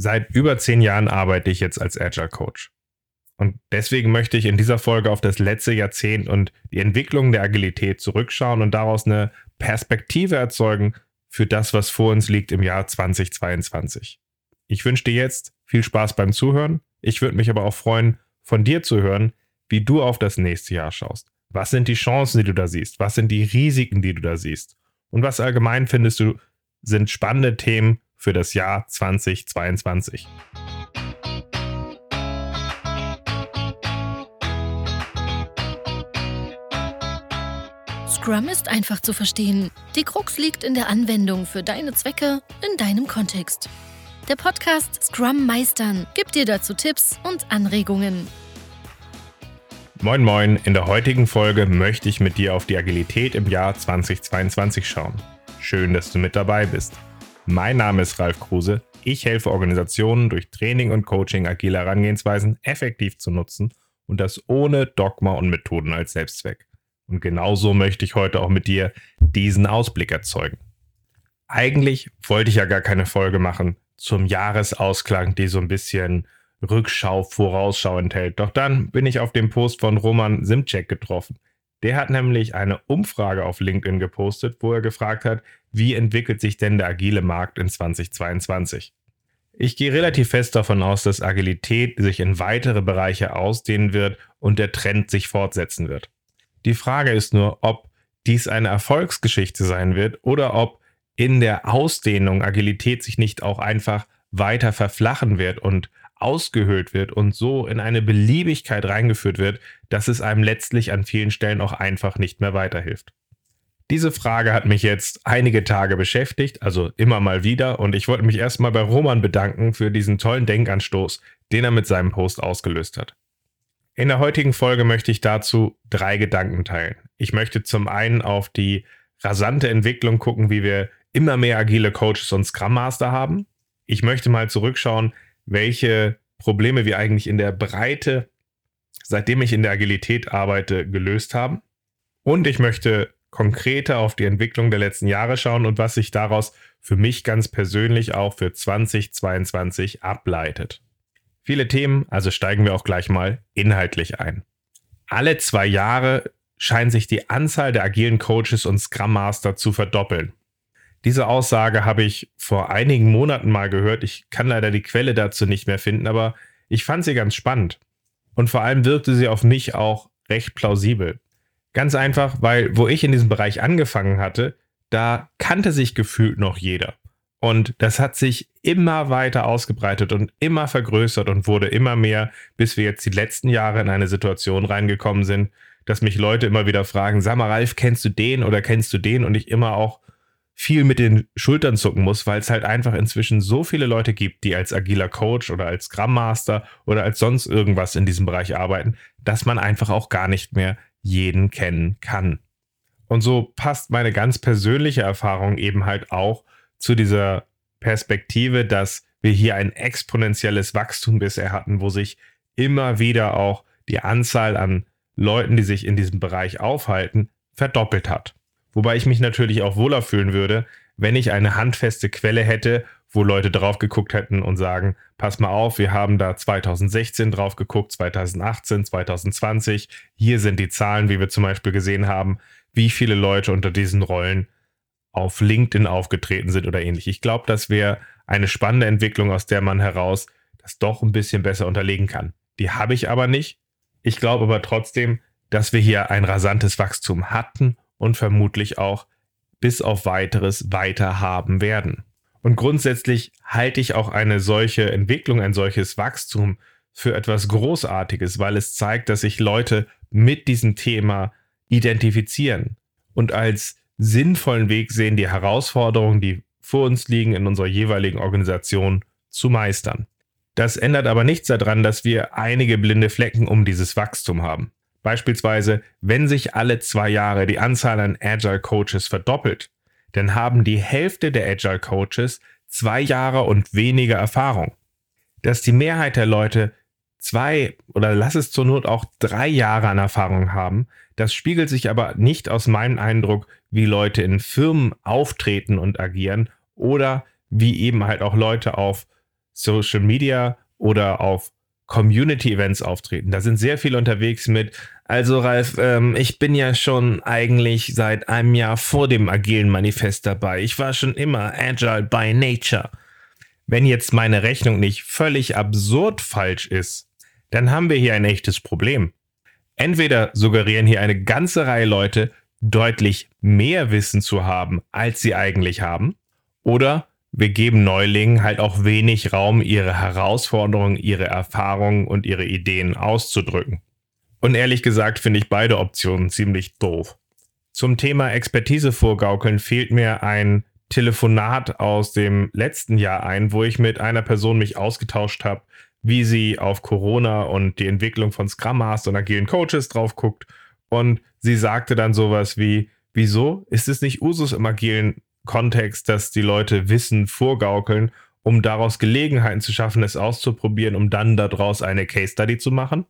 Seit über zehn Jahren arbeite ich jetzt als Agile Coach. Und deswegen möchte ich in dieser Folge auf das letzte Jahrzehnt und die Entwicklung der Agilität zurückschauen und daraus eine Perspektive erzeugen für das, was vor uns liegt im Jahr 2022. Ich wünsche dir jetzt viel Spaß beim Zuhören. Ich würde mich aber auch freuen, von dir zu hören, wie du auf das nächste Jahr schaust. Was sind die Chancen, die du da siehst? Was sind die Risiken, die du da siehst? Und was allgemein findest du sind spannende Themen für das Jahr 2022? Scrum ist einfach zu verstehen. Die Krux liegt in der Anwendung für deine Zwecke in deinem Kontext. Der Podcast Scrum Meistern gibt dir dazu Tipps und Anregungen. Moin Moin, in der heutigen Folge möchte ich mit dir auf die Agilität im Jahr 2022 schauen. Schön, dass du mit dabei bist. Mein Name ist Ralf Kruse. Ich helfe Organisationen durch Training und Coaching agile Herangehensweisen effektiv zu nutzen und das ohne Dogma und Methoden als Selbstzweck. Und genauso möchte ich heute auch mit dir diesen Ausblick erzeugen. Eigentlich wollte ich ja gar keine Folge machen zum Jahresausklang, die so ein bisschen Rückschau, Vorausschau enthält. Doch dann bin ich auf den Post von Roman Simcek getroffen. Der hat nämlich eine Umfrage auf LinkedIn gepostet, wo er gefragt hat, wie entwickelt sich denn der agile Markt in 2022? Ich gehe relativ fest davon aus, dass Agilität sich in weitere Bereiche ausdehnen wird und der Trend sich fortsetzen wird. Die Frage ist nur, ob dies eine Erfolgsgeschichte sein wird oder ob in der Ausdehnung Agilität sich nicht auch einfach weiter verflachen wird und ausgehöhlt wird und so in eine Beliebigkeit reingeführt wird, dass es einem letztlich an vielen Stellen auch einfach nicht mehr weiterhilft. Diese Frage hat mich jetzt einige Tage beschäftigt, also immer mal wieder, und ich wollte mich erstmal bei Roman bedanken für diesen tollen Denkanstoß, den er mit seinem Post ausgelöst hat. In der heutigen Folge möchte ich dazu drei Gedanken teilen. Ich möchte zum einen auf die rasante Entwicklung gucken, wie wir immer mehr agile Coaches und Scrum Master haben. Ich möchte mal zurückschauen, welche Probleme wir eigentlich in der Breite, seitdem ich in der Agilität arbeite, gelöst haben. Und ich möchte konkreter auf die Entwicklung der letzten Jahre schauen und was sich daraus für mich ganz persönlich auch für 2022 ableitet. Viele Themen, also steigen wir auch gleich mal inhaltlich ein. Alle zwei Jahre scheint sich die Anzahl der agilen Coaches und Scrum Master zu verdoppeln. Diese Aussage habe ich vor einigen Monaten mal gehört. Ich kann leider die Quelle dazu nicht mehr finden, aber ich fand sie ganz spannend. Und vor allem wirkte sie auf mich auch recht plausibel. Ganz einfach, weil wo ich in diesem Bereich angefangen hatte, da kannte sich gefühlt noch jeder. Und das hat sich immer weiter ausgebreitet und immer vergrößert und wurde immer mehr, bis wir jetzt die letzten Jahre in eine Situation reingekommen sind, dass mich Leute immer wieder fragen, sag mal, Ralf, kennst du den oder kennst du den? Und ich immer auch viel mit den Schultern zucken muss, weil es halt einfach inzwischen so viele Leute gibt, die als agiler Coach oder als Scrum Master oder als sonst irgendwas in diesem Bereich arbeiten, dass man einfach auch gar nicht mehr jeden kennen kann. Und so passt meine ganz persönliche Erfahrung eben halt auch zu dieser Perspektive, dass wir hier ein exponentielles Wachstum bisher hatten, wo sich immer wieder auch die Anzahl an Leuten, die sich in diesem Bereich aufhalten, verdoppelt hat. Wobei ich mich natürlich auch wohler fühlen würde, wenn ich eine handfeste Quelle hätte, wo Leute drauf geguckt hätten und sagen, pass mal auf, wir haben da 2016 drauf geguckt, 2018, 2020. Hier sind die Zahlen, wie wir zum Beispiel gesehen haben, wie viele Leute unter diesen Rollen auf LinkedIn aufgetreten sind oder ähnlich. Ich glaube, das wäre eine spannende Entwicklung, aus der man heraus das doch ein bisschen besser unterlegen kann. Die habe ich aber nicht. Ich glaube aber trotzdem, dass wir hier ein rasantes Wachstum hatten und vermutlich auch bis auf weiteres weiter haben werden. Und grundsätzlich halte ich auch eine solche Entwicklung, ein solches Wachstum für etwas Großartiges, weil es zeigt, dass sich Leute mit diesem Thema identifizieren und als sinnvollen Weg sehen, die Herausforderungen, die vor uns liegen, in unserer jeweiligen Organisation zu meistern. Das ändert aber nichts daran, dass wir einige blinde Flecken um dieses Wachstum haben. Beispielsweise, wenn sich alle zwei Jahre die Anzahl an Agile Coaches verdoppelt, dann haben die Hälfte der Agile Coaches zwei Jahre und weniger Erfahrung. Dass die Mehrheit der Leute zwei oder lass es zur Not auch drei Jahre an Erfahrung haben, das spiegelt sich aber nicht aus meinem Eindruck, wie Leute in Firmen auftreten und agieren oder wie eben halt auch Leute auf Social Media oder auf Community-Events auftreten. Da sind sehr viele unterwegs mit, also Ralf, ähm, ich bin ja schon eigentlich seit einem Jahr vor dem agilen Manifest dabei. Ich war schon immer agile by nature. Wenn jetzt meine Rechnung nicht völlig absurd falsch ist, dann haben wir hier ein echtes Problem. Entweder suggerieren hier eine ganze Reihe Leute deutlich mehr Wissen zu haben, als sie eigentlich haben, oder wir geben Neulingen halt auch wenig Raum, ihre Herausforderungen, ihre Erfahrungen und ihre Ideen auszudrücken. Und ehrlich gesagt finde ich beide Optionen ziemlich doof. Zum Thema Expertise vorgaukeln fehlt mir ein Telefonat aus dem letzten Jahr ein, wo ich mit einer Person mich ausgetauscht habe, wie sie auf Corona und die Entwicklung von Scrum Master und agilen Coaches drauf guckt. Und sie sagte dann sowas wie, wieso ist es nicht Usus im agilen Kontext, dass die Leute Wissen vorgaukeln, um daraus Gelegenheiten zu schaffen, es auszuprobieren, um dann daraus eine Case Study zu machen?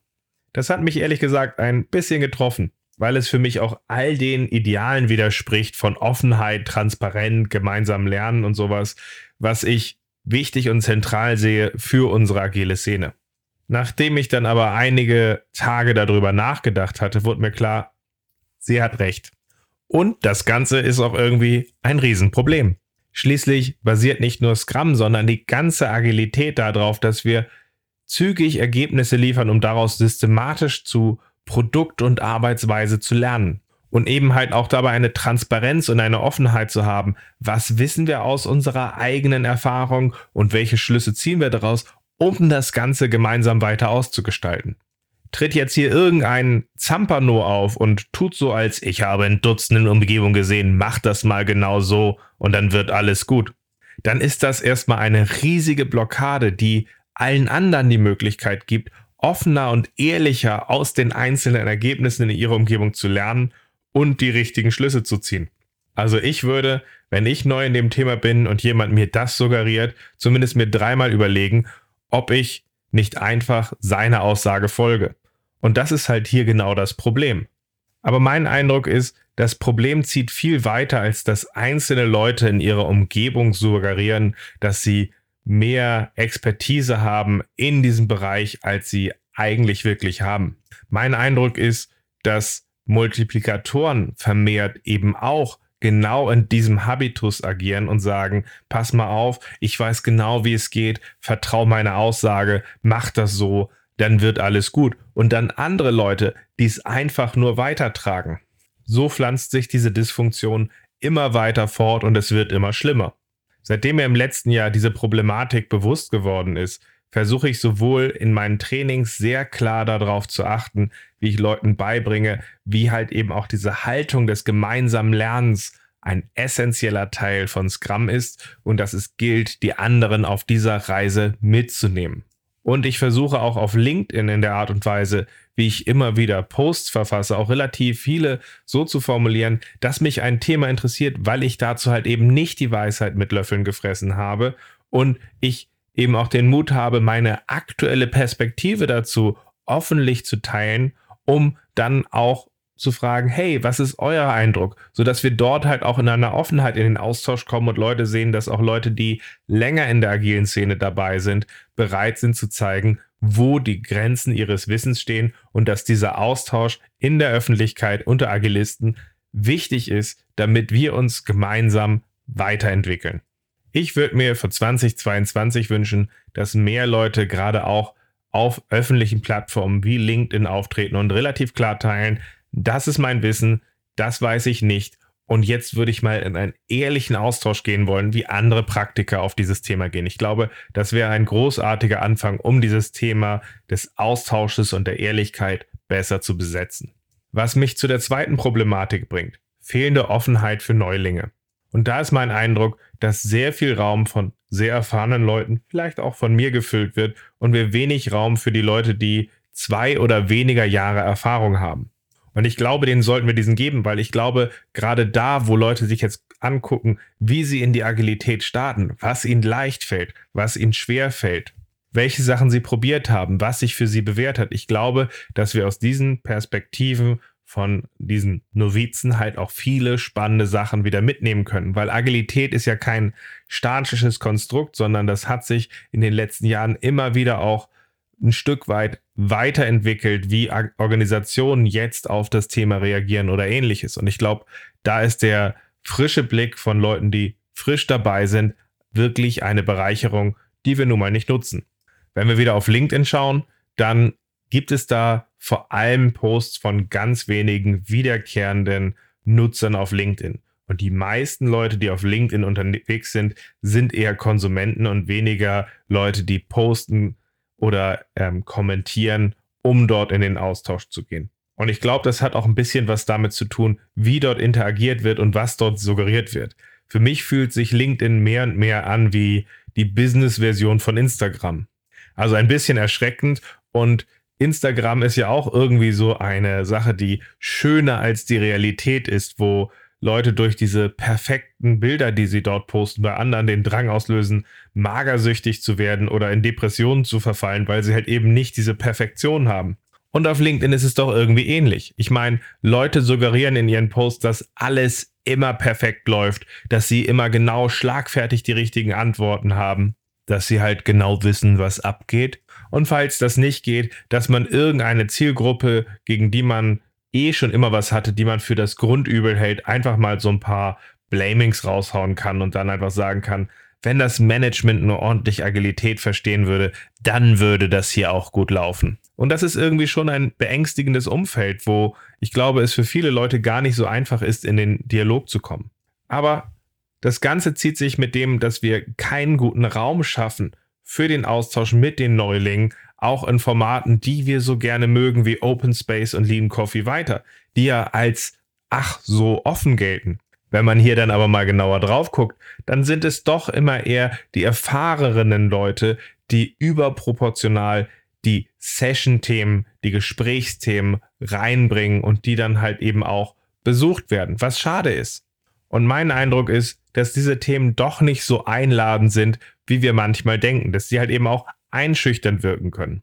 Das hat mich ehrlich gesagt ein bisschen getroffen, weil es für mich auch all den Idealen widerspricht von Offenheit, Transparenz, gemeinsam lernen und sowas, was ich wichtig und zentral sehe für unsere agile Szene. Nachdem ich dann aber einige Tage darüber nachgedacht hatte, wurde mir klar, sie hat recht. Und das Ganze ist auch irgendwie ein Riesenproblem. Schließlich basiert nicht nur Scrum, sondern die ganze Agilität darauf, dass wir zügig Ergebnisse liefern, um daraus systematisch zu Produkt und Arbeitsweise zu lernen. Und eben halt auch dabei eine Transparenz und eine Offenheit zu haben. Was wissen wir aus unserer eigenen Erfahrung und welche Schlüsse ziehen wir daraus, um das Ganze gemeinsam weiter auszugestalten? Tritt jetzt hier irgendein Zampano auf und tut so, als ich habe in Dutzenden Umgebungen gesehen, mach das mal genau so und dann wird alles gut. Dann ist das erstmal eine riesige Blockade, die allen anderen die Möglichkeit gibt, offener und ehrlicher aus den einzelnen Ergebnissen in ihrer Umgebung zu lernen und die richtigen Schlüsse zu ziehen. Also ich würde, wenn ich neu in dem Thema bin und jemand mir das suggeriert, zumindest mir dreimal überlegen, ob ich nicht einfach seiner Aussage folge. Und das ist halt hier genau das Problem. Aber mein Eindruck ist, das Problem zieht viel weiter, als dass einzelne Leute in ihrer Umgebung suggerieren, dass sie mehr Expertise haben in diesem Bereich, als sie eigentlich wirklich haben. Mein Eindruck ist, dass Multiplikatoren vermehrt eben auch genau in diesem Habitus agieren und sagen, pass mal auf, ich weiß genau, wie es geht, vertrau meine Aussage, mach das so, dann wird alles gut. Und dann andere Leute, die es einfach nur weitertragen. So pflanzt sich diese Dysfunktion immer weiter fort und es wird immer schlimmer. Seitdem mir im letzten Jahr diese Problematik bewusst geworden ist, versuche ich sowohl in meinen Trainings sehr klar darauf zu achten, wie ich Leuten beibringe, wie halt eben auch diese Haltung des gemeinsamen Lernens ein essentieller Teil von Scrum ist und dass es gilt, die anderen auf dieser Reise mitzunehmen. Und ich versuche auch auf LinkedIn in der Art und Weise, wie ich immer wieder Posts verfasse, auch relativ viele so zu formulieren, dass mich ein Thema interessiert, weil ich dazu halt eben nicht die Weisheit mit Löffeln gefressen habe und ich eben auch den Mut habe, meine aktuelle Perspektive dazu offentlich zu teilen, um dann auch zu fragen, hey, was ist euer Eindruck? Sodass wir dort halt auch in einer Offenheit in den Austausch kommen und Leute sehen, dass auch Leute, die länger in der agilen Szene dabei sind, bereit sind zu zeigen, wo die Grenzen ihres Wissens stehen und dass dieser Austausch in der Öffentlichkeit unter Agilisten wichtig ist, damit wir uns gemeinsam weiterentwickeln. Ich würde mir für 2022 wünschen, dass mehr Leute gerade auch auf öffentlichen Plattformen wie LinkedIn auftreten und relativ klar teilen, das ist mein Wissen, das weiß ich nicht. Und jetzt würde ich mal in einen ehrlichen Austausch gehen wollen, wie andere Praktiker auf dieses Thema gehen. Ich glaube, das wäre ein großartiger Anfang, um dieses Thema des Austausches und der Ehrlichkeit besser zu besetzen. Was mich zu der zweiten Problematik bringt, fehlende Offenheit für Neulinge. Und da ist mein Eindruck, dass sehr viel Raum von sehr erfahrenen Leuten, vielleicht auch von mir gefüllt wird und wir wenig Raum für die Leute, die zwei oder weniger Jahre Erfahrung haben. Und ich glaube, denen sollten wir diesen geben, weil ich glaube, gerade da, wo Leute sich jetzt angucken, wie sie in die Agilität starten, was ihnen leicht fällt, was ihnen schwer fällt, welche Sachen sie probiert haben, was sich für sie bewährt hat. Ich glaube, dass wir aus diesen Perspektiven von diesen Novizen halt auch viele spannende Sachen wieder mitnehmen können, weil Agilität ist ja kein statisches Konstrukt, sondern das hat sich in den letzten Jahren immer wieder auch ein Stück weit weiterentwickelt, wie Organisationen jetzt auf das Thema reagieren oder ähnliches. Und ich glaube, da ist der frische Blick von Leuten, die frisch dabei sind, wirklich eine Bereicherung, die wir nun mal nicht nutzen. Wenn wir wieder auf LinkedIn schauen, dann gibt es da vor allem Posts von ganz wenigen wiederkehrenden Nutzern auf LinkedIn. Und die meisten Leute, die auf LinkedIn unterwegs sind, sind eher Konsumenten und weniger Leute, die posten oder ähm, kommentieren, um dort in den Austausch zu gehen. Und ich glaube, das hat auch ein bisschen was damit zu tun, wie dort interagiert wird und was dort suggeriert wird. Für mich fühlt sich LinkedIn mehr und mehr an wie die Business-Version von Instagram. Also ein bisschen erschreckend und Instagram ist ja auch irgendwie so eine Sache, die schöner als die Realität ist, wo Leute durch diese perfekten Bilder, die sie dort posten, bei anderen den Drang auslösen, magersüchtig zu werden oder in Depressionen zu verfallen, weil sie halt eben nicht diese Perfektion haben. Und auf LinkedIn ist es doch irgendwie ähnlich. Ich meine, Leute suggerieren in ihren Posts, dass alles immer perfekt läuft, dass sie immer genau schlagfertig die richtigen Antworten haben, dass sie halt genau wissen, was abgeht und falls das nicht geht, dass man irgendeine Zielgruppe, gegen die man eh schon immer was hatte, die man für das Grundübel hält, einfach mal so ein paar Blamings raushauen kann und dann einfach sagen kann, wenn das Management nur ordentlich Agilität verstehen würde, dann würde das hier auch gut laufen. Und das ist irgendwie schon ein beängstigendes Umfeld, wo ich glaube, es für viele Leute gar nicht so einfach ist, in den Dialog zu kommen. Aber das Ganze zieht sich mit dem, dass wir keinen guten Raum schaffen für den Austausch mit den Neulingen, auch in Formaten, die wir so gerne mögen, wie Open Space und Lean Coffee weiter, die ja als ach so offen gelten. Wenn man hier dann aber mal genauer drauf guckt, dann sind es doch immer eher die erfahrenen Leute, die überproportional die Session-Themen, die Gesprächsthemen reinbringen und die dann halt eben auch besucht werden, was schade ist. Und mein Eindruck ist, dass diese Themen doch nicht so einladend sind, wie wir manchmal denken, dass sie halt eben auch einschüchternd wirken können.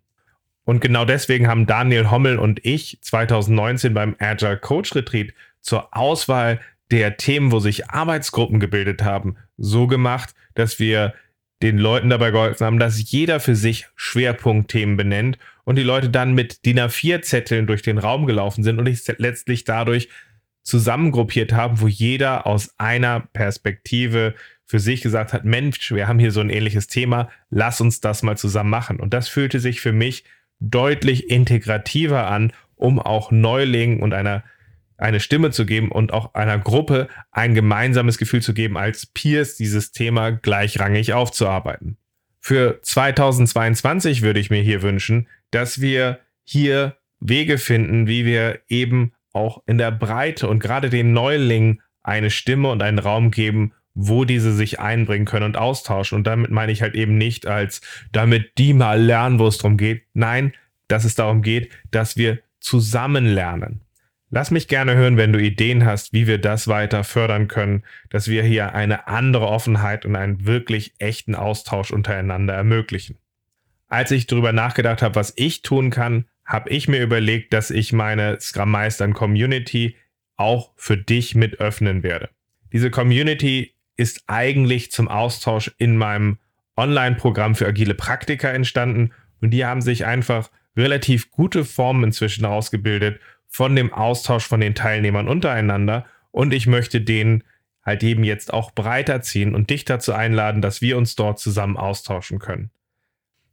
Und genau deswegen haben Daniel Hommel und ich 2019 beim Agile Coach Retreat zur Auswahl der Themen, wo sich Arbeitsgruppen gebildet haben, so gemacht, dass wir den Leuten dabei geholfen haben, dass jeder für sich Schwerpunktthemen benennt und die Leute dann mit DIN A4-Zetteln durch den Raum gelaufen sind und ich letztlich dadurch zusammengruppiert haben, wo jeder aus einer Perspektive für sich gesagt hat, Mensch, wir haben hier so ein ähnliches Thema, lass uns das mal zusammen machen. Und das fühlte sich für mich deutlich integrativer an, um auch Neulingen und einer eine Stimme zu geben und auch einer Gruppe ein gemeinsames Gefühl zu geben, als Peers dieses Thema gleichrangig aufzuarbeiten. Für 2022 würde ich mir hier wünschen, dass wir hier Wege finden, wie wir eben auch in der Breite und gerade den Neulingen eine Stimme und einen Raum geben, wo diese sich einbringen können und austauschen. Und damit meine ich halt eben nicht als, damit die mal lernen, wo es darum geht. Nein, dass es darum geht, dass wir zusammen lernen. Lass mich gerne hören, wenn du Ideen hast, wie wir das weiter fördern können, dass wir hier eine andere Offenheit und einen wirklich echten Austausch untereinander ermöglichen. Als ich darüber nachgedacht habe, was ich tun kann, habe ich mir überlegt, dass ich meine Scrum Meistern Community auch für dich mit öffnen werde. Diese Community ist eigentlich zum Austausch in meinem Online-Programm für agile Praktiker entstanden und die haben sich einfach relativ gute Formen inzwischen ausgebildet von dem Austausch von den Teilnehmern untereinander und ich möchte den halt eben jetzt auch breiter ziehen und dich dazu einladen, dass wir uns dort zusammen austauschen können.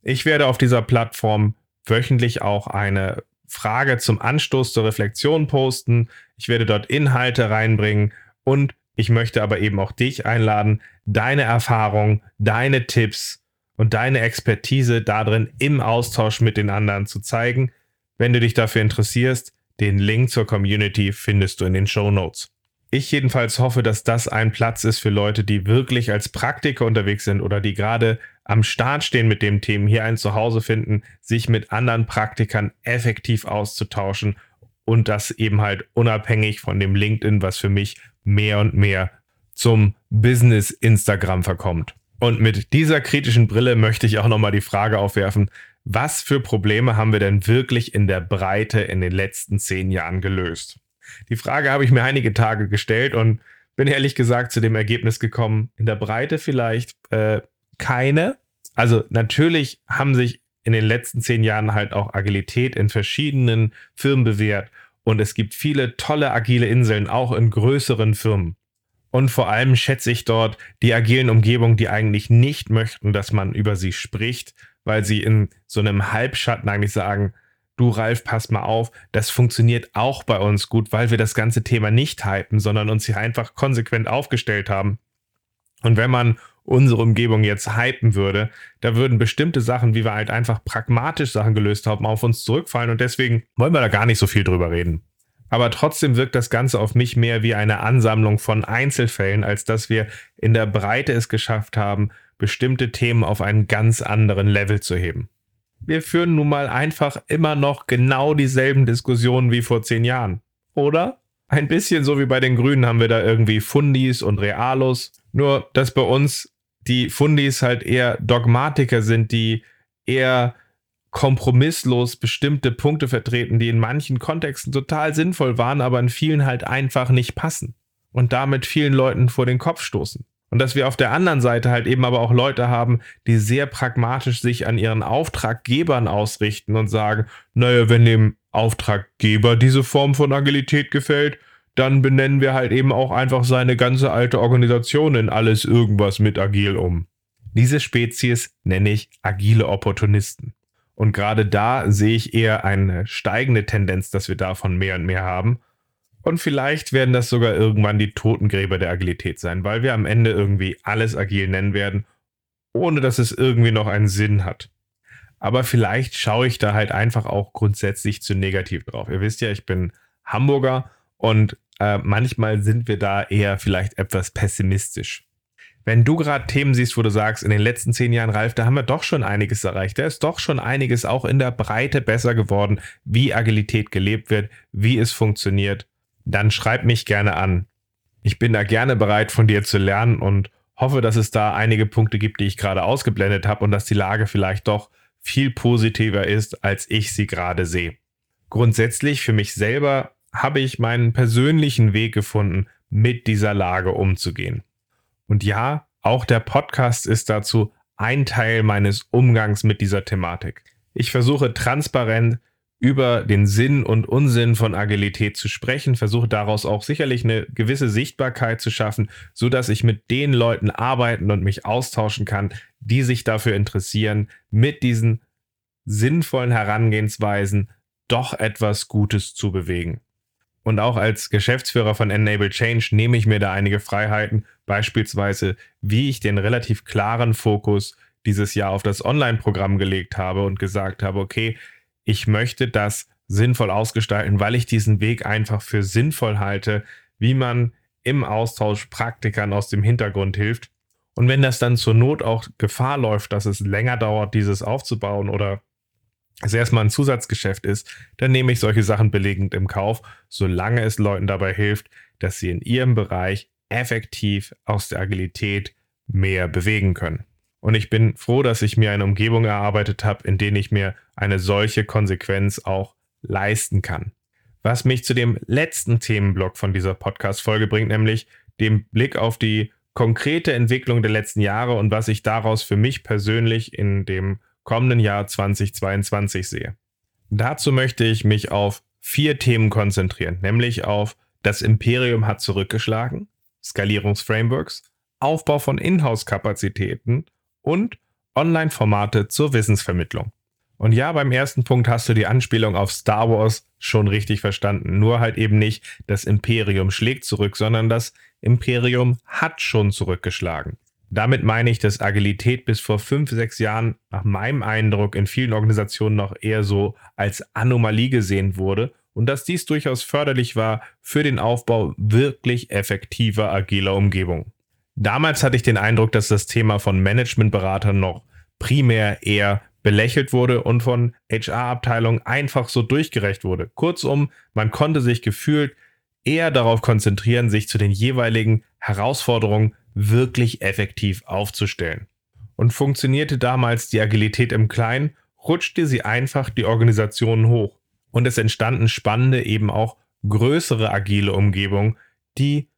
Ich werde auf dieser Plattform wöchentlich auch eine Frage zum Anstoß zur Reflexion posten. Ich werde dort Inhalte reinbringen und ich möchte aber eben auch dich einladen, deine Erfahrung, deine Tipps und deine Expertise darin im Austausch mit den anderen zu zeigen. Wenn du dich dafür interessierst, den Link zur Community findest du in den Show Notes. Ich jedenfalls hoffe, dass das ein Platz ist für Leute, die wirklich als Praktiker unterwegs sind oder die gerade am Start stehen mit dem Thema, hier ein Zuhause finden, sich mit anderen Praktikern effektiv auszutauschen und das eben halt unabhängig von dem LinkedIn, was für mich mehr und mehr zum Business Instagram verkommt. Und mit dieser kritischen Brille möchte ich auch nochmal die Frage aufwerfen, was für Probleme haben wir denn wirklich in der Breite in den letzten zehn Jahren gelöst? Die Frage habe ich mir einige Tage gestellt und bin ehrlich gesagt zu dem Ergebnis gekommen, in der Breite vielleicht äh, keine. Also natürlich haben sich in den letzten zehn Jahren halt auch Agilität in verschiedenen Firmen bewährt und es gibt viele tolle agile Inseln, auch in größeren Firmen. Und vor allem schätze ich dort die agilen Umgebungen, die eigentlich nicht möchten, dass man über sie spricht, weil sie in so einem Halbschatten eigentlich sagen, du Ralf, pass mal auf, das funktioniert auch bei uns gut, weil wir das ganze Thema nicht hypen, sondern uns hier einfach konsequent aufgestellt haben. Und wenn man unsere Umgebung jetzt hypen würde, da würden bestimmte Sachen, wie wir halt einfach pragmatisch Sachen gelöst haben, auf uns zurückfallen und deswegen wollen wir da gar nicht so viel drüber reden. Aber trotzdem wirkt das Ganze auf mich mehr wie eine Ansammlung von Einzelfällen, als dass wir in der Breite es geschafft haben, bestimmte Themen auf einen ganz anderen Level zu heben. Wir führen nun mal einfach immer noch genau dieselben Diskussionen wie vor zehn Jahren. Oder? Ein bisschen so wie bei den Grünen haben wir da irgendwie Fundis und Realos. Nur, dass bei uns die Fundis halt eher Dogmatiker sind, die eher kompromisslos bestimmte Punkte vertreten, die in manchen Kontexten total sinnvoll waren, aber in vielen halt einfach nicht passen und damit vielen Leuten vor den Kopf stoßen. Und dass wir auf der anderen Seite halt eben aber auch Leute haben, die sehr pragmatisch sich an ihren Auftraggebern ausrichten und sagen, naja, wenn dem Auftraggeber diese Form von Agilität gefällt, dann benennen wir halt eben auch einfach seine ganze alte Organisation in alles irgendwas mit agil um. Diese Spezies nenne ich agile Opportunisten. Und gerade da sehe ich eher eine steigende Tendenz, dass wir davon mehr und mehr haben. Und vielleicht werden das sogar irgendwann die Totengräber der Agilität sein, weil wir am Ende irgendwie alles agil nennen werden, ohne dass es irgendwie noch einen Sinn hat. Aber vielleicht schaue ich da halt einfach auch grundsätzlich zu negativ drauf. Ihr wisst ja, ich bin Hamburger und äh, manchmal sind wir da eher vielleicht etwas pessimistisch wenn du gerade Themen siehst, wo du sagst, in den letzten zehn Jahren, Ralf, da haben wir doch schon einiges erreicht. Da ist doch schon einiges auch in der Breite besser geworden, wie Agilität gelebt wird, wie es funktioniert, dann schreib mich gerne an. Ich bin da gerne bereit, von dir zu lernen und hoffe, dass es da einige Punkte gibt, die ich gerade ausgeblendet habe und dass die Lage vielleicht doch viel positiver ist, als ich sie gerade sehe. Grundsätzlich für mich selber habe ich meinen persönlichen Weg gefunden, mit dieser Lage umzugehen. Und ja, auch der Podcast ist dazu ein Teil meines Umgangs mit dieser Thematik. Ich versuche transparent über den Sinn und Unsinn von Agilität zu sprechen, versuche daraus auch sicherlich eine gewisse Sichtbarkeit zu schaffen, so dass ich mit den Leuten arbeiten und mich austauschen kann, die sich dafür interessieren, mit diesen sinnvollen Herangehensweisen doch etwas Gutes zu bewegen. Und auch als Geschäftsführer von Enable Change nehme ich mir da einige Freiheiten, beispielsweise wie ich den relativ klaren Fokus dieses Jahr auf das Online-Programm gelegt habe und gesagt habe, okay, ich möchte das sinnvoll ausgestalten, weil ich diesen Weg einfach für sinnvoll halte, wie man im Austausch Praktikern aus dem Hintergrund hilft. Und wenn das dann zur Not auch Gefahr läuft, dass es länger dauert, dieses aufzubauen oder es erstmal ein Zusatzgeschäft ist, dann nehme ich solche Sachen belegend im Kauf, solange es Leuten dabei hilft, dass sie in ihrem Bereich effektiv aus der Agilität mehr bewegen können. Und ich bin froh, dass ich mir eine Umgebung erarbeitet habe, in der ich mir eine solche Konsequenz auch leisten kann. Was mich zu dem letzten Themenblock von dieser Podcast-Folge bringt, nämlich dem Blick auf die konkrete Entwicklung der letzten Jahre und was ich daraus für mich persönlich in dem kommenden Jahr 2022 sehe. Dazu möchte ich mich auf vier Themen konzentrieren, nämlich auf das Imperium hat zurückgeschlagen, Skalierungsframeworks, Aufbau von Inhouse-Kapazitäten und Online-Formate zur Wissensvermittlung. Und ja, beim ersten Punkt hast du die Anspielung auf Star Wars schon richtig verstanden. Nur halt eben nicht, das Imperium schlägt zurück, sondern das Imperium hat schon zurückgeschlagen. Damit meine ich, dass Agilität bis vor fünf, sechs Jahren nach meinem Eindruck in vielen Organisationen noch eher so als Anomalie gesehen wurde und dass dies durchaus förderlich war für den Aufbau wirklich effektiver agiler Umgebungen. Damals hatte ich den Eindruck, dass das Thema von Managementberatern noch primär eher belächelt wurde und von HR-Abteilungen einfach so durchgerecht wurde. Kurzum, man konnte sich gefühlt eher darauf konzentrieren, sich zu den jeweiligen Herausforderungen wirklich effektiv aufzustellen. Und funktionierte damals die Agilität im Kleinen, rutschte sie einfach die Organisationen hoch. Und es entstanden spannende, eben auch größere agile Umgebungen, die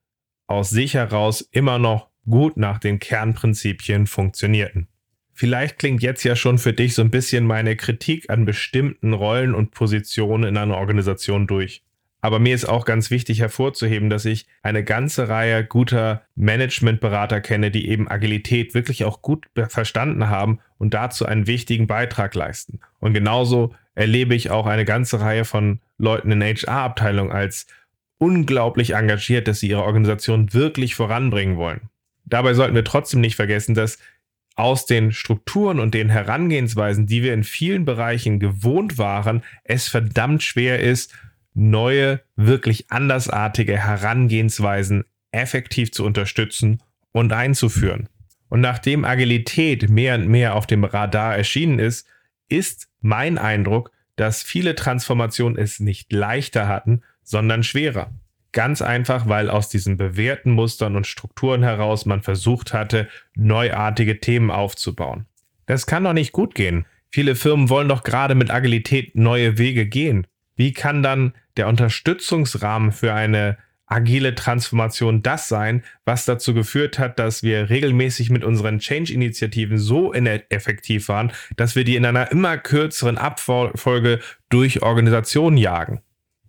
aus sich heraus immer noch gut nach den Kernprinzipien funktionierten. Vielleicht klingt jetzt ja schon für dich so ein bisschen meine Kritik an bestimmten Rollen und Positionen in einer Organisation durch. Aber mir ist auch ganz wichtig hervorzuheben, dass ich eine ganze Reihe guter Managementberater kenne, die eben Agilität wirklich auch gut verstanden haben und dazu einen wichtigen Beitrag leisten. Und genauso erlebe ich auch eine ganze Reihe von Leuten in HR-Abteilung als unglaublich engagiert, dass sie ihre Organisation wirklich voranbringen wollen. Dabei sollten wir trotzdem nicht vergessen, dass aus den Strukturen und den Herangehensweisen, die wir in vielen Bereichen gewohnt waren, es verdammt schwer ist, neue, wirklich andersartige Herangehensweisen effektiv zu unterstützen und einzuführen. Und nachdem Agilität mehr und mehr auf dem Radar erschienen ist, ist mein Eindruck, dass viele Transformationen es nicht leichter hatten, sondern schwerer. Ganz einfach, weil aus diesen bewährten Mustern und Strukturen heraus man versucht hatte, neuartige Themen aufzubauen. Das kann doch nicht gut gehen. Viele Firmen wollen doch gerade mit Agilität neue Wege gehen. Wie kann dann der Unterstützungsrahmen für eine agile Transformation das sein, was dazu geführt hat, dass wir regelmäßig mit unseren Change-Initiativen so effektiv waren, dass wir die in einer immer kürzeren Abfolge durch Organisationen jagen.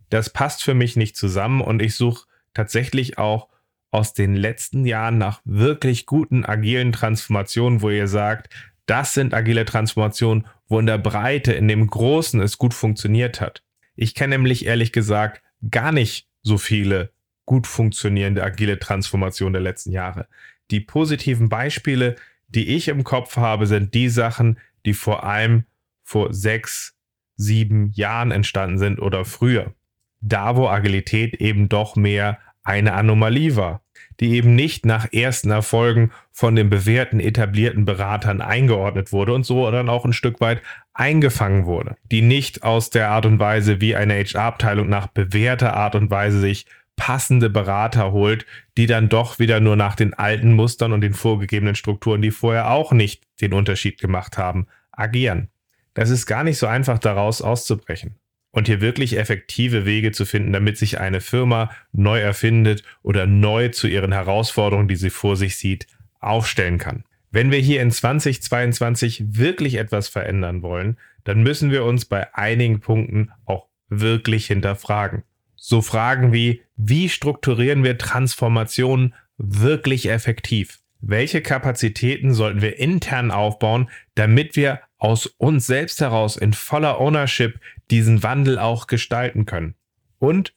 Das passt für mich nicht zusammen und ich suche tatsächlich auch aus den letzten Jahren nach wirklich guten agilen Transformationen, wo ihr sagt, das sind agile Transformationen, wo in der Breite, in dem Großen es gut funktioniert hat. Ich kenne nämlich ehrlich gesagt gar nicht so viele gut funktionierende agile Transformationen der letzten Jahre. Die positiven Beispiele, die ich im Kopf habe, sind die Sachen, die vor allem vor sechs, sieben Jahren entstanden sind oder früher. Da, wo Agilität eben doch mehr eine Anomalie war, die eben nicht nach ersten Erfolgen von den bewährten etablierten Beratern eingeordnet wurde und so dann auch ein Stück weit eingefangen wurde, die nicht aus der Art und Weise, wie eine HR-Abteilung nach bewährter Art und Weise sich passende Berater holt, die dann doch wieder nur nach den alten Mustern und den vorgegebenen Strukturen, die vorher auch nicht den Unterschied gemacht haben, agieren. Das ist gar nicht so einfach daraus auszubrechen und hier wirklich effektive Wege zu finden, damit sich eine Firma neu erfindet oder neu zu ihren Herausforderungen, die sie vor sich sieht, aufstellen kann. Wenn wir hier in 2022 wirklich etwas verändern wollen, dann müssen wir uns bei einigen Punkten auch wirklich hinterfragen. So Fragen wie, wie strukturieren wir Transformationen wirklich effektiv? Welche Kapazitäten sollten wir intern aufbauen, damit wir aus uns selbst heraus in voller Ownership diesen Wandel auch gestalten können? Und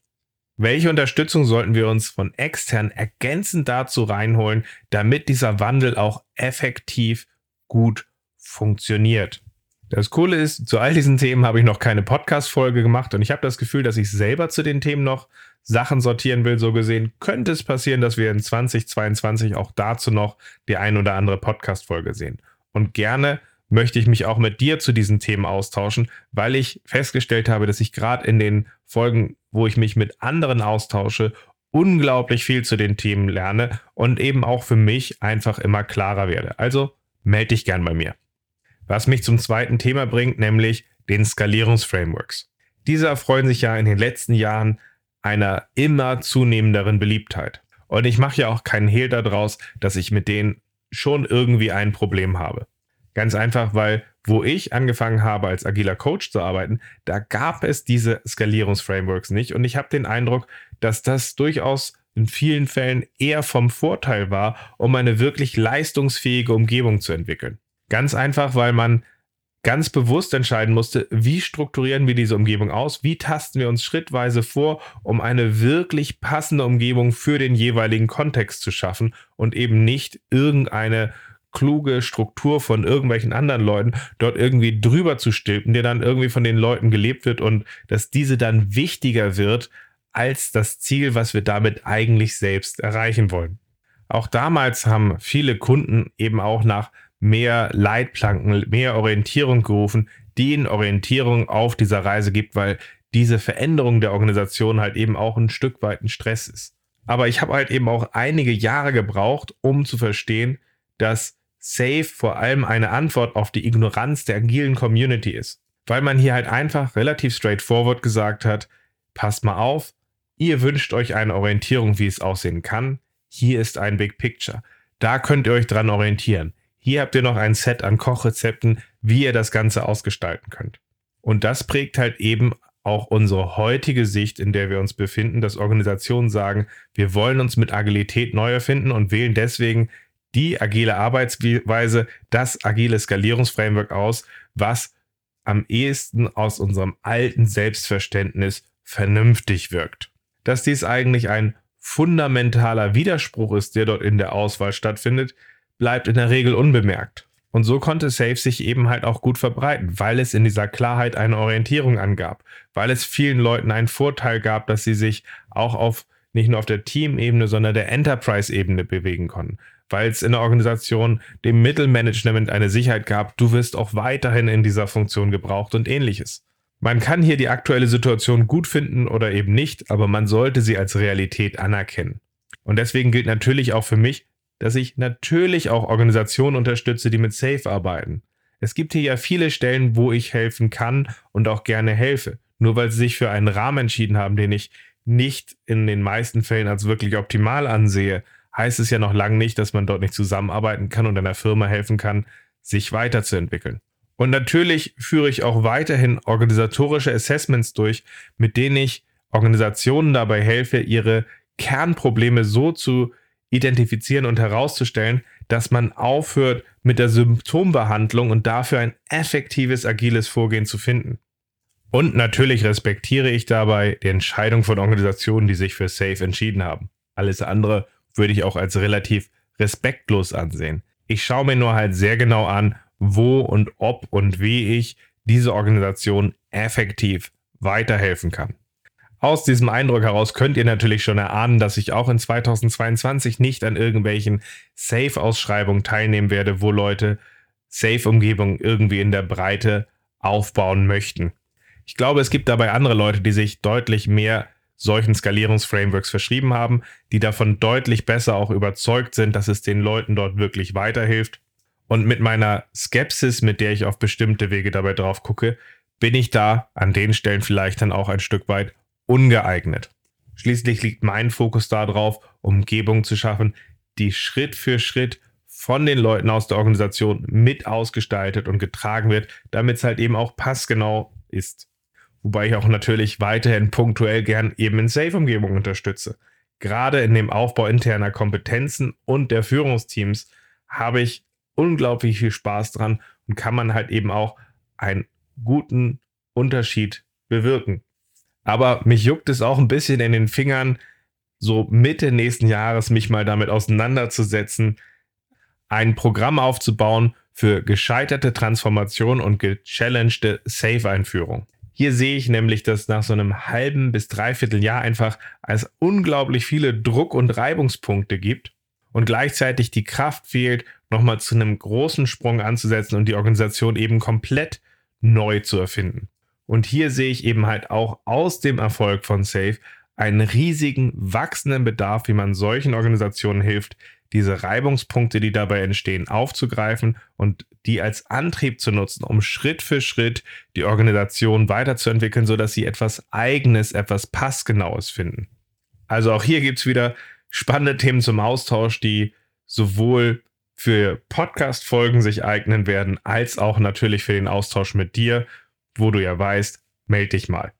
welche Unterstützung sollten wir uns von extern ergänzend dazu reinholen, damit dieser Wandel auch effektiv gut funktioniert? Das Coole ist, zu all diesen Themen habe ich noch keine Podcast-Folge gemacht und ich habe das Gefühl, dass ich selber zu den Themen noch Sachen sortieren will. So gesehen könnte es passieren, dass wir in 2022 auch dazu noch die ein oder andere Podcast-Folge sehen. Und gerne möchte ich mich auch mit dir zu diesen Themen austauschen, weil ich festgestellt habe, dass ich gerade in den Folgen, wo ich mich mit anderen austausche, unglaublich viel zu den Themen lerne und eben auch für mich einfach immer klarer werde. Also melde dich gern bei mir. Was mich zum zweiten Thema bringt, nämlich den Skalierungsframeworks. Diese erfreuen sich ja in den letzten Jahren einer immer zunehmenderen Beliebtheit. Und ich mache ja auch keinen Hehl daraus, dass ich mit denen schon irgendwie ein Problem habe. Ganz einfach, weil wo ich angefangen habe, als agiler Coach zu arbeiten, da gab es diese Skalierungsframeworks nicht. Und ich habe den Eindruck, dass das durchaus in vielen Fällen eher vom Vorteil war, um eine wirklich leistungsfähige Umgebung zu entwickeln. Ganz einfach, weil man ganz bewusst entscheiden musste, wie strukturieren wir diese Umgebung aus, wie tasten wir uns schrittweise vor, um eine wirklich passende Umgebung für den jeweiligen Kontext zu schaffen und eben nicht irgendeine kluge Struktur von irgendwelchen anderen Leuten dort irgendwie drüber zu stülpen, der dann irgendwie von den Leuten gelebt wird und dass diese dann wichtiger wird als das Ziel, was wir damit eigentlich selbst erreichen wollen. Auch damals haben viele Kunden eben auch nach mehr Leitplanken, mehr Orientierung gerufen, die ihnen Orientierung auf dieser Reise gibt, weil diese Veränderung der Organisation halt eben auch ein Stück weit ein Stress ist. Aber ich habe halt eben auch einige Jahre gebraucht, um zu verstehen, dass Safe vor allem eine Antwort auf die Ignoranz der agilen Community ist. Weil man hier halt einfach relativ straightforward gesagt hat, passt mal auf, Ihr wünscht euch eine Orientierung, wie es aussehen kann. Hier ist ein Big Picture. Da könnt ihr euch dran orientieren. Hier habt ihr noch ein Set an Kochrezepten, wie ihr das Ganze ausgestalten könnt. Und das prägt halt eben auch unsere heutige Sicht, in der wir uns befinden, dass Organisationen sagen, wir wollen uns mit Agilität neu erfinden und wählen deswegen die agile Arbeitsweise, das agile Skalierungsframework aus, was am ehesten aus unserem alten Selbstverständnis vernünftig wirkt. Dass dies eigentlich ein fundamentaler Widerspruch ist, der dort in der Auswahl stattfindet, bleibt in der Regel unbemerkt. Und so konnte Safe sich eben halt auch gut verbreiten, weil es in dieser Klarheit eine Orientierung angab, weil es vielen Leuten einen Vorteil gab, dass sie sich auch auf nicht nur auf der Teamebene, sondern der Enterprise-Ebene bewegen konnten, weil es in der Organisation dem Mittelmanagement eine Sicherheit gab, du wirst auch weiterhin in dieser Funktion gebraucht und ähnliches. Man kann hier die aktuelle Situation gut finden oder eben nicht, aber man sollte sie als Realität anerkennen. Und deswegen gilt natürlich auch für mich, dass ich natürlich auch Organisationen unterstütze, die mit Safe arbeiten. Es gibt hier ja viele Stellen, wo ich helfen kann und auch gerne helfe. Nur weil sie sich für einen Rahmen entschieden haben, den ich nicht in den meisten Fällen als wirklich optimal ansehe, heißt es ja noch lange nicht, dass man dort nicht zusammenarbeiten kann und einer Firma helfen kann, sich weiterzuentwickeln. Und natürlich führe ich auch weiterhin organisatorische Assessments durch, mit denen ich Organisationen dabei helfe, ihre Kernprobleme so zu identifizieren und herauszustellen, dass man aufhört mit der Symptombehandlung und dafür ein effektives, agiles Vorgehen zu finden. Und natürlich respektiere ich dabei die Entscheidung von Organisationen, die sich für Safe entschieden haben. Alles andere würde ich auch als relativ respektlos ansehen. Ich schaue mir nur halt sehr genau an, wo und ob und wie ich diese Organisation effektiv weiterhelfen kann. Aus diesem Eindruck heraus könnt ihr natürlich schon erahnen, dass ich auch in 2022 nicht an irgendwelchen Safe-Ausschreibungen teilnehmen werde, wo Leute Safe-Umgebungen irgendwie in der Breite aufbauen möchten. Ich glaube, es gibt dabei andere Leute, die sich deutlich mehr solchen Skalierungsframeworks verschrieben haben, die davon deutlich besser auch überzeugt sind, dass es den Leuten dort wirklich weiterhilft. Und mit meiner Skepsis, mit der ich auf bestimmte Wege dabei drauf gucke, bin ich da an den Stellen vielleicht dann auch ein Stück weit ungeeignet. Schließlich liegt mein Fokus darauf, Umgebungen zu schaffen, die Schritt für Schritt von den Leuten aus der Organisation mit ausgestaltet und getragen wird, damit es halt eben auch passgenau ist. Wobei ich auch natürlich weiterhin punktuell gern eben in Safe-Umgebungen unterstütze. Gerade in dem Aufbau interner Kompetenzen und der Führungsteams habe ich unglaublich viel Spaß dran und kann man halt eben auch einen guten Unterschied bewirken. Aber mich juckt es auch ein bisschen in den Fingern, so Mitte nächsten Jahres mich mal damit auseinanderzusetzen, ein Programm aufzubauen für gescheiterte Transformation und gechallengte Safe-Einführung. Hier sehe ich nämlich, dass nach so einem halben bis dreiviertel Jahr einfach es unglaublich viele Druck- und Reibungspunkte gibt und gleichzeitig die Kraft fehlt, nochmal zu einem großen Sprung anzusetzen und die Organisation eben komplett neu zu erfinden. Und hier sehe ich eben halt auch aus dem Erfolg von Safe einen riesigen, wachsenden Bedarf, wie man solchen Organisationen hilft, diese Reibungspunkte, die dabei entstehen, aufzugreifen und die als Antrieb zu nutzen, um Schritt für Schritt die Organisation weiterzuentwickeln, sodass sie etwas Eigenes, etwas Passgenaues finden. Also auch hier gibt es wieder spannende Themen zum Austausch, die sowohl für Podcast-Folgen sich eignen werden, als auch natürlich für den Austausch mit dir wo du ja weißt, melde dich mal.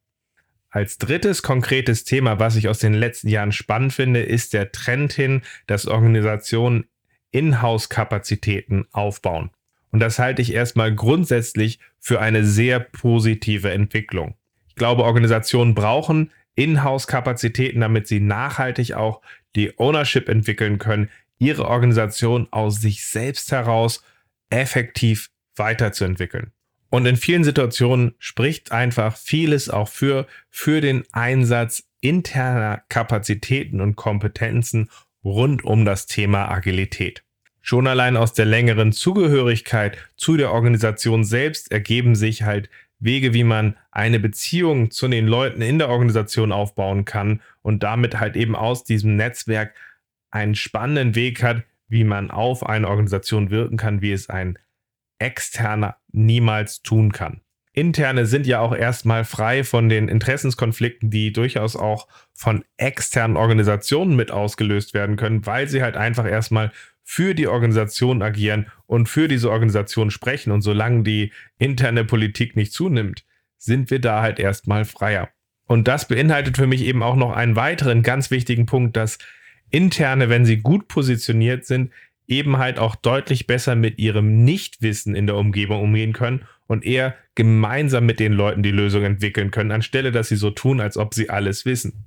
Als drittes konkretes Thema, was ich aus den letzten Jahren spannend finde, ist der Trend hin, dass Organisationen Inhouse-Kapazitäten aufbauen. Und das halte ich erstmal grundsätzlich für eine sehr positive Entwicklung. Ich glaube, Organisationen brauchen Inhouse-Kapazitäten, damit sie nachhaltig auch die Ownership entwickeln können, ihre Organisation aus sich selbst heraus effektiv weiterzuentwickeln. Und in vielen Situationen spricht einfach vieles auch für, für den Einsatz interner Kapazitäten und Kompetenzen rund um das Thema Agilität. Schon allein aus der längeren Zugehörigkeit zu der Organisation selbst ergeben sich halt Wege, wie man eine Beziehung zu den Leuten in der Organisation aufbauen kann und damit halt eben aus diesem Netzwerk einen spannenden Weg hat, wie man auf eine Organisation wirken kann, wie es ein externer niemals tun kann. Interne sind ja auch erstmal frei von den Interessenskonflikten, die durchaus auch von externen Organisationen mit ausgelöst werden können, weil sie halt einfach erstmal für die Organisation agieren und für diese Organisation sprechen. Und solange die interne Politik nicht zunimmt, sind wir da halt erstmal freier. Und das beinhaltet für mich eben auch noch einen weiteren ganz wichtigen Punkt, dass interne, wenn sie gut positioniert sind, eben halt auch deutlich besser mit ihrem Nichtwissen in der Umgebung umgehen können und eher gemeinsam mit den Leuten die Lösung entwickeln können, anstelle dass sie so tun, als ob sie alles wissen.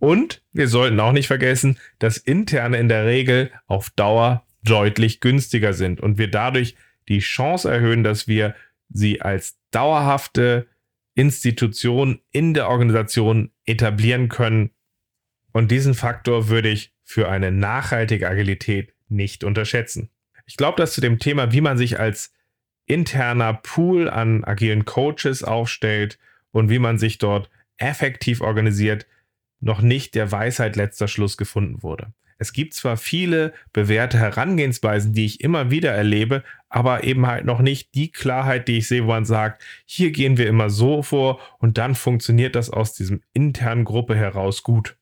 Und wir sollten auch nicht vergessen, dass interne in der Regel auf Dauer deutlich günstiger sind und wir dadurch die Chance erhöhen, dass wir sie als dauerhafte Institution in der Organisation etablieren können. Und diesen Faktor würde ich für eine nachhaltige Agilität nicht unterschätzen. Ich glaube, dass zu dem Thema, wie man sich als interner Pool an agilen Coaches aufstellt und wie man sich dort effektiv organisiert, noch nicht der Weisheit letzter Schluss gefunden wurde. Es gibt zwar viele bewährte Herangehensweisen, die ich immer wieder erlebe, aber eben halt noch nicht die Klarheit, die ich sehe, wo man sagt, hier gehen wir immer so vor und dann funktioniert das aus diesem internen Gruppe heraus gut.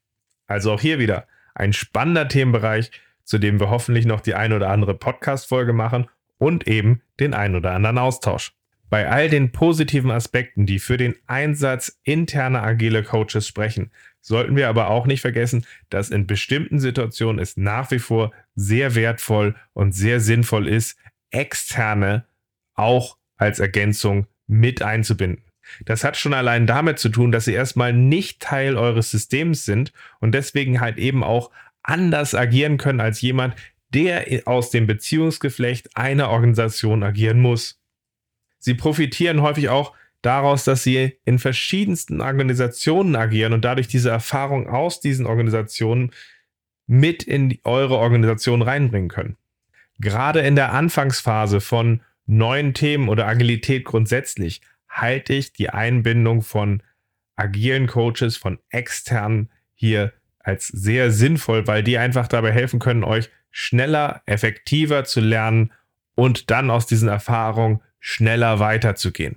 Also auch hier wieder ein spannender Themenbereich, zu dem wir hoffentlich noch die ein oder andere Podcast-Folge machen und eben den ein oder anderen Austausch. Bei all den positiven Aspekten, die für den Einsatz interner agile Coaches sprechen, sollten wir aber auch nicht vergessen, dass in bestimmten Situationen es nach wie vor sehr wertvoll und sehr sinnvoll ist, externe auch als Ergänzung mit einzubinden. Das hat schon allein damit zu tun, dass sie erstmal nicht Teil eures Systems sind und deswegen halt eben auch anders agieren können als jemand, der aus dem Beziehungsgeflecht einer Organisation agieren muss. Sie profitieren häufig auch daraus, dass sie in verschiedensten Organisationen agieren und dadurch diese Erfahrung aus diesen Organisationen mit in eure Organisation reinbringen können. Gerade in der Anfangsphase von neuen Themen oder Agilität grundsätzlich halte ich die Einbindung von agilen Coaches, von externen hier als sehr sinnvoll, weil die einfach dabei helfen können, euch schneller, effektiver zu lernen und dann aus diesen Erfahrungen schneller weiterzugehen.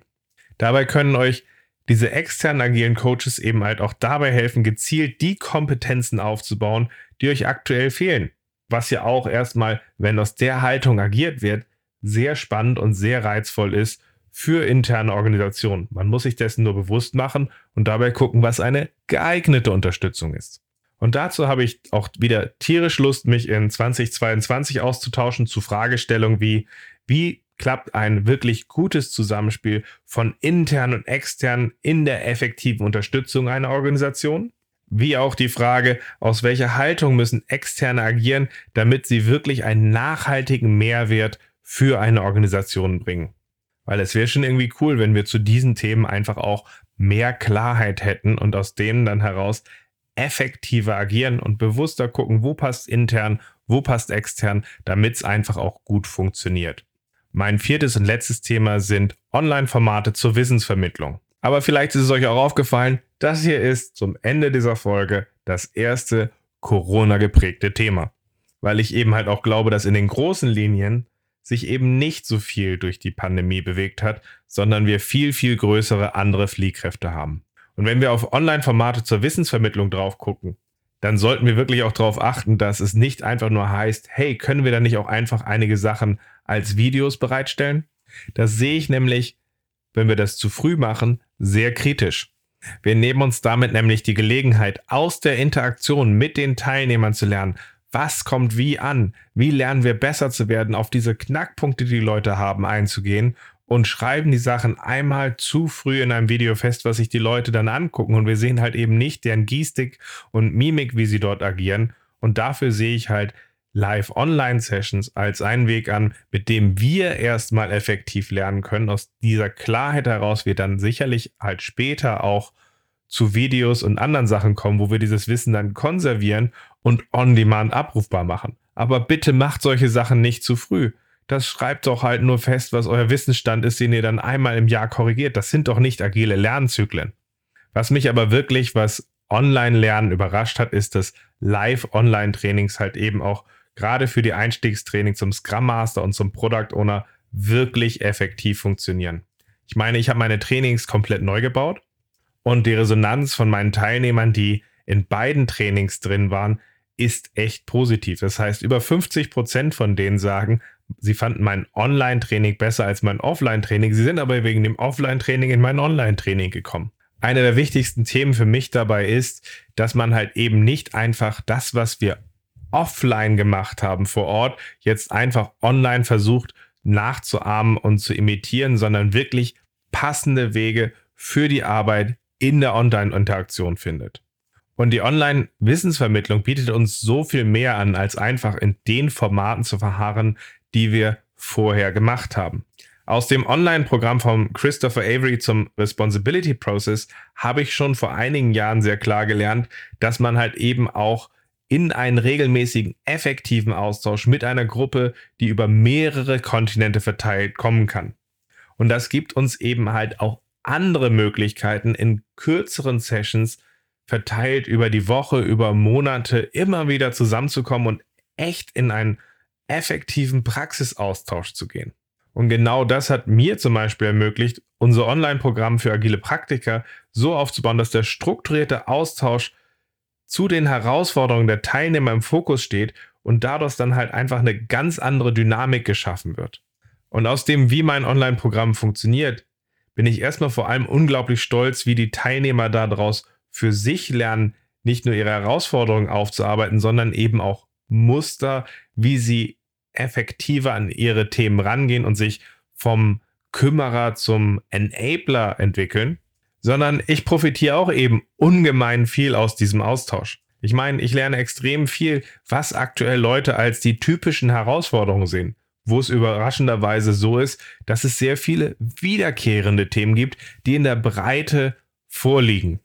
Dabei können euch diese externen agilen Coaches eben halt auch dabei helfen, gezielt die Kompetenzen aufzubauen, die euch aktuell fehlen. Was ja auch erstmal, wenn aus der Haltung agiert wird, sehr spannend und sehr reizvoll ist für interne Organisationen. Man muss sich dessen nur bewusst machen und dabei gucken, was eine geeignete Unterstützung ist. Und dazu habe ich auch wieder tierisch Lust, mich in 2022 auszutauschen zu Fragestellungen wie, wie klappt ein wirklich gutes Zusammenspiel von intern und extern in der effektiven Unterstützung einer Organisation? Wie auch die Frage, aus welcher Haltung müssen Externe agieren, damit sie wirklich einen nachhaltigen Mehrwert für eine Organisation bringen. Weil es wäre schon irgendwie cool, wenn wir zu diesen Themen einfach auch mehr Klarheit hätten und aus denen dann heraus effektiver agieren und bewusster gucken, wo passt intern, wo passt extern, damit es einfach auch gut funktioniert. Mein viertes und letztes Thema sind Online-Formate zur Wissensvermittlung. Aber vielleicht ist es euch auch aufgefallen, das hier ist zum Ende dieser Folge das erste Corona-geprägte Thema. Weil ich eben halt auch glaube, dass in den großen Linien sich eben nicht so viel durch die Pandemie bewegt hat, sondern wir viel, viel größere andere Fliehkräfte haben. Und wenn wir auf Online-Formate zur Wissensvermittlung drauf gucken, dann sollten wir wirklich auch darauf achten, dass es nicht einfach nur heißt, hey, können wir da nicht auch einfach einige Sachen als Videos bereitstellen? Das sehe ich nämlich, wenn wir das zu früh machen, sehr kritisch. Wir nehmen uns damit nämlich die Gelegenheit, aus der Interaktion mit den Teilnehmern zu lernen, was kommt wie an, wie lernen wir besser zu werden, auf diese Knackpunkte, die die Leute haben, einzugehen und schreiben die Sachen einmal zu früh in einem Video fest, was sich die Leute dann angucken. Und wir sehen halt eben nicht deren Gestik und Mimik, wie sie dort agieren. Und dafür sehe ich halt Live-Online-Sessions als einen Weg an, mit dem wir erstmal effektiv lernen können. Aus dieser Klarheit heraus wird dann sicherlich halt später auch zu Videos und anderen Sachen kommen, wo wir dieses Wissen dann konservieren und on-demand abrufbar machen. Aber bitte macht solche Sachen nicht zu früh das schreibt doch halt nur fest, was euer Wissensstand ist, den ihr dann einmal im Jahr korrigiert. Das sind doch nicht agile Lernzyklen. Was mich aber wirklich, was Online-Lernen überrascht hat, ist, dass Live-Online-Trainings halt eben auch gerade für die Einstiegstraining zum Scrum Master und zum Product Owner wirklich effektiv funktionieren. Ich meine, ich habe meine Trainings komplett neu gebaut und die Resonanz von meinen Teilnehmern, die in beiden Trainings drin waren, ist echt positiv. Das heißt, über 50 Prozent von denen sagen, sie fanden mein Online-Training besser als mein Offline-Training. Sie sind aber wegen dem Offline-Training in mein Online-Training gekommen. Eine der wichtigsten Themen für mich dabei ist, dass man halt eben nicht einfach das, was wir offline gemacht haben vor Ort, jetzt einfach online versucht nachzuahmen und zu imitieren, sondern wirklich passende Wege für die Arbeit in der Online-Interaktion findet. Und die Online-Wissensvermittlung bietet uns so viel mehr an, als einfach in den Formaten zu verharren, die wir vorher gemacht haben. Aus dem Online-Programm von Christopher Avery zum Responsibility Process habe ich schon vor einigen Jahren sehr klar gelernt, dass man halt eben auch in einen regelmäßigen, effektiven Austausch mit einer Gruppe, die über mehrere Kontinente verteilt kommen kann. Und das gibt uns eben halt auch andere Möglichkeiten in kürzeren Sessions verteilt über die Woche, über Monate immer wieder zusammenzukommen und echt in einen effektiven Praxisaustausch zu gehen. Und genau das hat mir zum Beispiel ermöglicht, unser Online-Programm für agile Praktiker so aufzubauen, dass der strukturierte Austausch zu den Herausforderungen der Teilnehmer im Fokus steht und dadurch dann halt einfach eine ganz andere Dynamik geschaffen wird. Und aus dem, wie mein Online-Programm funktioniert, bin ich erstmal vor allem unglaublich stolz, wie die Teilnehmer daraus für sich lernen, nicht nur ihre Herausforderungen aufzuarbeiten, sondern eben auch Muster, wie sie effektiver an ihre Themen rangehen und sich vom Kümmerer zum Enabler entwickeln, sondern ich profitiere auch eben ungemein viel aus diesem Austausch. Ich meine, ich lerne extrem viel, was aktuell Leute als die typischen Herausforderungen sehen, wo es überraschenderweise so ist, dass es sehr viele wiederkehrende Themen gibt, die in der Breite vorliegen.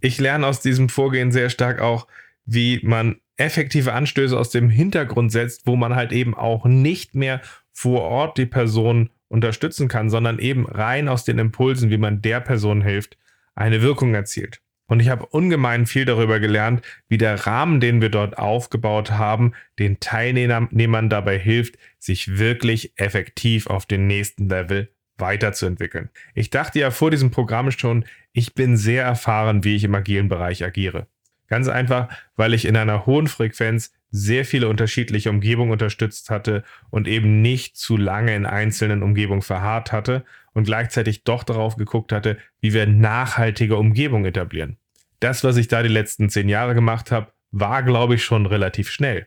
Ich lerne aus diesem Vorgehen sehr stark auch, wie man effektive Anstöße aus dem Hintergrund setzt, wo man halt eben auch nicht mehr vor Ort die Person unterstützen kann, sondern eben rein aus den Impulsen, wie man der Person hilft, eine Wirkung erzielt. Und ich habe ungemein viel darüber gelernt, wie der Rahmen, den wir dort aufgebaut haben, den Teilnehmern dabei hilft, sich wirklich effektiv auf den nächsten Level weiterzuentwickeln. Ich dachte ja vor diesem Programm schon, ich bin sehr erfahren, wie ich im agilen Bereich agiere. Ganz einfach, weil ich in einer hohen Frequenz sehr viele unterschiedliche Umgebungen unterstützt hatte und eben nicht zu lange in einzelnen Umgebungen verharrt hatte und gleichzeitig doch darauf geguckt hatte, wie wir nachhaltige Umgebungen etablieren. Das, was ich da die letzten zehn Jahre gemacht habe, war, glaube ich, schon relativ schnell.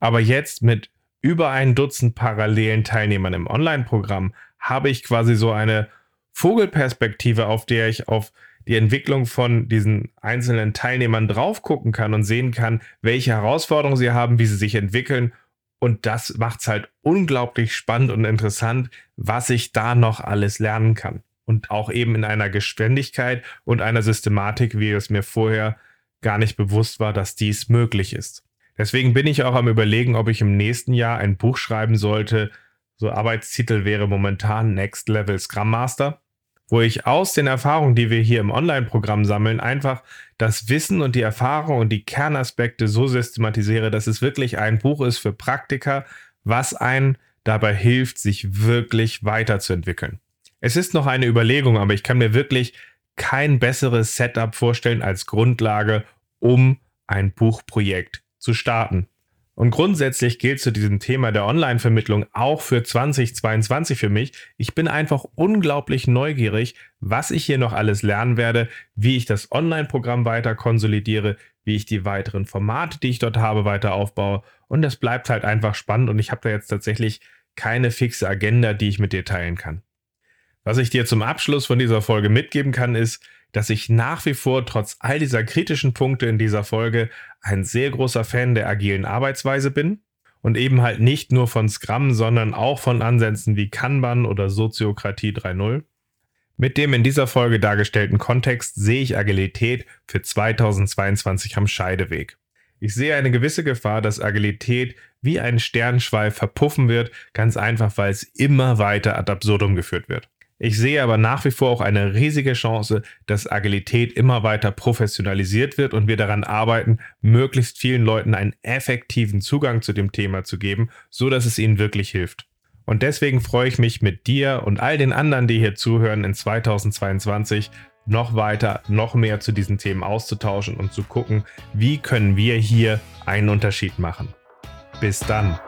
Aber jetzt mit über ein Dutzend parallelen Teilnehmern im Online-Programm habe ich quasi so eine Vogelperspektive, auf der ich auf die Entwicklung von diesen einzelnen Teilnehmern drauf gucken kann und sehen kann, welche Herausforderungen sie haben, wie sie sich entwickeln. Und das macht es halt unglaublich spannend und interessant, was ich da noch alles lernen kann. Und auch eben in einer Geschwindigkeit und einer Systematik, wie es mir vorher gar nicht bewusst war, dass dies möglich ist. Deswegen bin ich auch am Überlegen, ob ich im nächsten Jahr ein Buch schreiben sollte. So Arbeitstitel wäre momentan Next Level Scrum Master wo ich aus den Erfahrungen, die wir hier im Online-Programm sammeln, einfach das Wissen und die Erfahrung und die Kernaspekte so systematisiere, dass es wirklich ein Buch ist für Praktiker, was einen dabei hilft, sich wirklich weiterzuentwickeln. Es ist noch eine Überlegung, aber ich kann mir wirklich kein besseres Setup vorstellen als Grundlage, um ein Buchprojekt zu starten. Und grundsätzlich gilt zu diesem Thema der Online-Vermittlung auch für 2022 für mich. Ich bin einfach unglaublich neugierig, was ich hier noch alles lernen werde, wie ich das Online-Programm weiter konsolidiere, wie ich die weiteren Formate, die ich dort habe, weiter aufbaue. Und das bleibt halt einfach spannend und ich habe da jetzt tatsächlich keine fixe Agenda, die ich mit dir teilen kann. Was ich dir zum Abschluss von dieser Folge mitgeben kann, ist, dass ich nach wie vor trotz all dieser kritischen Punkte in dieser Folge ein sehr großer Fan der agilen Arbeitsweise bin und eben halt nicht nur von Scrum, sondern auch von Ansätzen wie Kanban oder Soziokratie 3.0. Mit dem in dieser Folge dargestellten Kontext sehe ich Agilität für 2022 am Scheideweg. Ich sehe eine gewisse Gefahr, dass Agilität wie ein Sternschweif verpuffen wird, ganz einfach, weil es immer weiter ad absurdum geführt wird. Ich sehe aber nach wie vor auch eine riesige Chance, dass Agilität immer weiter professionalisiert wird und wir daran arbeiten, möglichst vielen Leuten einen effektiven Zugang zu dem Thema zu geben, so dass es ihnen wirklich hilft. Und deswegen freue ich mich mit dir und all den anderen, die hier zuhören, in 2022 noch weiter, noch mehr zu diesen Themen auszutauschen und zu gucken, wie können wir hier einen Unterschied machen. Bis dann.